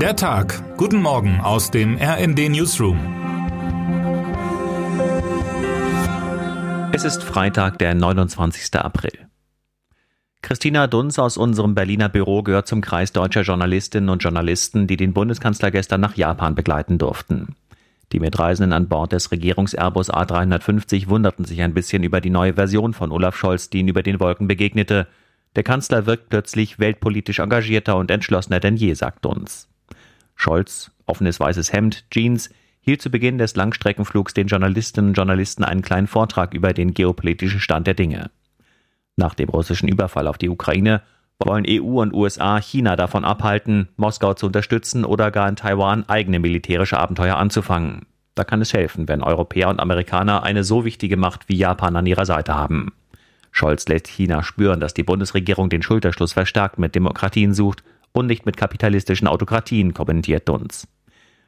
Der Tag. Guten Morgen aus dem RND Newsroom. Es ist Freitag, der 29. April. Christina Dunz aus unserem Berliner Büro gehört zum Kreis deutscher Journalistinnen und Journalisten, die den Bundeskanzler gestern nach Japan begleiten durften. Die Mitreisenden an Bord des Regierungs-Airbus A350 wunderten sich ein bisschen über die neue Version von Olaf Scholz, die ihnen über den Wolken begegnete. Der Kanzler wirkt plötzlich weltpolitisch engagierter und entschlossener denn je, sagt uns. Scholz, offenes weißes Hemd, Jeans, hielt zu Beginn des Langstreckenflugs den Journalistinnen und Journalisten einen kleinen Vortrag über den geopolitischen Stand der Dinge. Nach dem russischen Überfall auf die Ukraine wollen EU und USA China davon abhalten, Moskau zu unterstützen oder gar in Taiwan eigene militärische Abenteuer anzufangen. Da kann es helfen, wenn Europäer und Amerikaner eine so wichtige Macht wie Japan an ihrer Seite haben. Scholz lässt China spüren, dass die Bundesregierung den Schulterschluss verstärkt mit Demokratien sucht und nicht mit kapitalistischen Autokratien, kommentiert Dunz.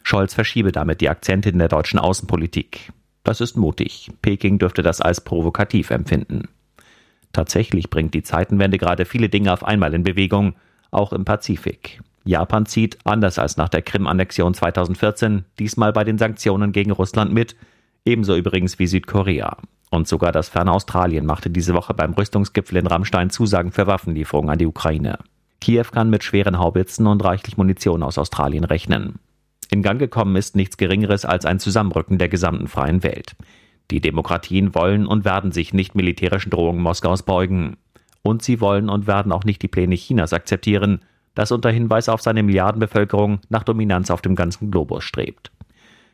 Scholz verschiebe damit die Akzente in der deutschen Außenpolitik. Das ist mutig. Peking dürfte das als provokativ empfinden. Tatsächlich bringt die Zeitenwende gerade viele Dinge auf einmal in Bewegung, auch im Pazifik. Japan zieht, anders als nach der Krim-Annexion 2014, diesmal bei den Sanktionen gegen Russland mit, ebenso übrigens wie Südkorea. Und sogar das ferne Australien machte diese Woche beim Rüstungsgipfel in Rammstein Zusagen für Waffenlieferungen an die Ukraine. Kiew kann mit schweren Haubitzen und reichlich Munition aus Australien rechnen. In Gang gekommen ist nichts Geringeres als ein Zusammenrücken der gesamten freien Welt. Die Demokratien wollen und werden sich nicht militärischen Drohungen Moskaus beugen. Und sie wollen und werden auch nicht die Pläne Chinas akzeptieren, das unter Hinweis auf seine Milliardenbevölkerung nach Dominanz auf dem ganzen Globus strebt.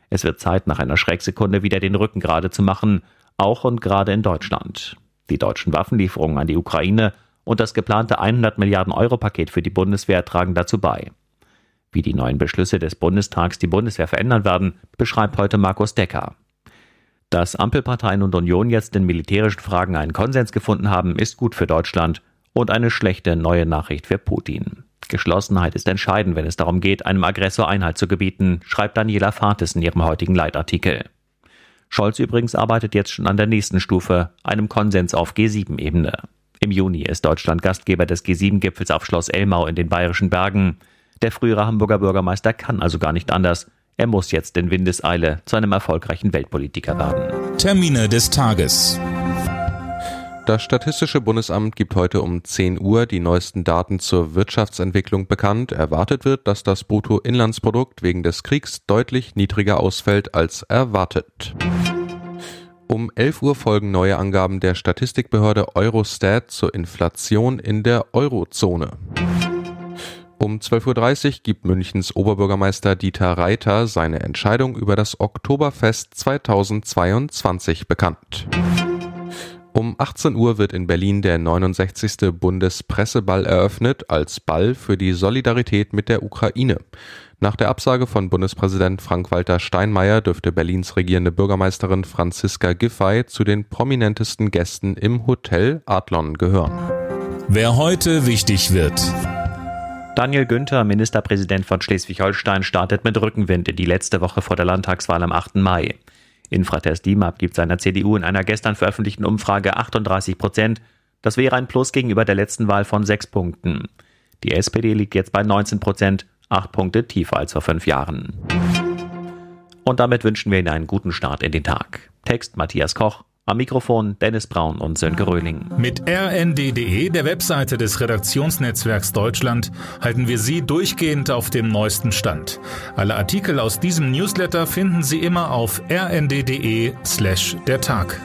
Es wird Zeit, nach einer Schrecksekunde wieder den Rücken gerade zu machen, auch und gerade in Deutschland. Die deutschen Waffenlieferungen an die Ukraine und das geplante 100 Milliarden Euro Paket für die Bundeswehr tragen dazu bei. Wie die neuen Beschlüsse des Bundestags die Bundeswehr verändern werden, beschreibt heute Markus Decker. Dass Ampelparteien und Union jetzt in militärischen Fragen einen Konsens gefunden haben, ist gut für Deutschland und eine schlechte neue Nachricht für Putin. Geschlossenheit ist entscheidend, wenn es darum geht, einem Aggressor Einhalt zu gebieten, schreibt Daniela Fates in ihrem heutigen Leitartikel. Scholz übrigens arbeitet jetzt schon an der nächsten Stufe, einem Konsens auf G7-Ebene. Im Juni ist Deutschland Gastgeber des G7-Gipfels auf Schloss Elmau in den Bayerischen Bergen. Der frühere Hamburger Bürgermeister kann also gar nicht anders. Er muss jetzt in Windeseile zu einem erfolgreichen Weltpolitiker werden. Termine des Tages. Das Statistische Bundesamt gibt heute um 10 Uhr die neuesten Daten zur Wirtschaftsentwicklung bekannt. Erwartet wird, dass das Bruttoinlandsprodukt wegen des Kriegs deutlich niedriger ausfällt als erwartet. Um 11 Uhr folgen neue Angaben der Statistikbehörde Eurostat zur Inflation in der Eurozone. Um 12.30 Uhr gibt Münchens Oberbürgermeister Dieter Reiter seine Entscheidung über das Oktoberfest 2022 bekannt. Um 18 Uhr wird in Berlin der 69. Bundespresseball eröffnet als Ball für die Solidarität mit der Ukraine. Nach der Absage von Bundespräsident Frank-Walter Steinmeier dürfte Berlins regierende Bürgermeisterin Franziska Giffey zu den prominentesten Gästen im Hotel Adlon gehören. Wer heute wichtig wird. Daniel Günther, Ministerpräsident von Schleswig-Holstein, startet mit Rückenwind in die letzte Woche vor der Landtagswahl am 8. Mai. Infratest DIMAP gibt seiner CDU in einer gestern veröffentlichten Umfrage 38 Prozent. Das wäre ein Plus gegenüber der letzten Wahl von sechs Punkten. Die SPD liegt jetzt bei 19 Prozent, acht Punkte tiefer als vor fünf Jahren. Und damit wünschen wir Ihnen einen guten Start in den Tag. Text Matthias Koch, am Mikrofon Dennis Braun und Sönke Röhling. Mit rnd.de, der Webseite des Redaktionsnetzwerks Deutschland, halten wir Sie durchgehend auf dem neuesten Stand. Alle Artikel aus diesem Newsletter finden Sie immer auf rnd.de slash der Tag.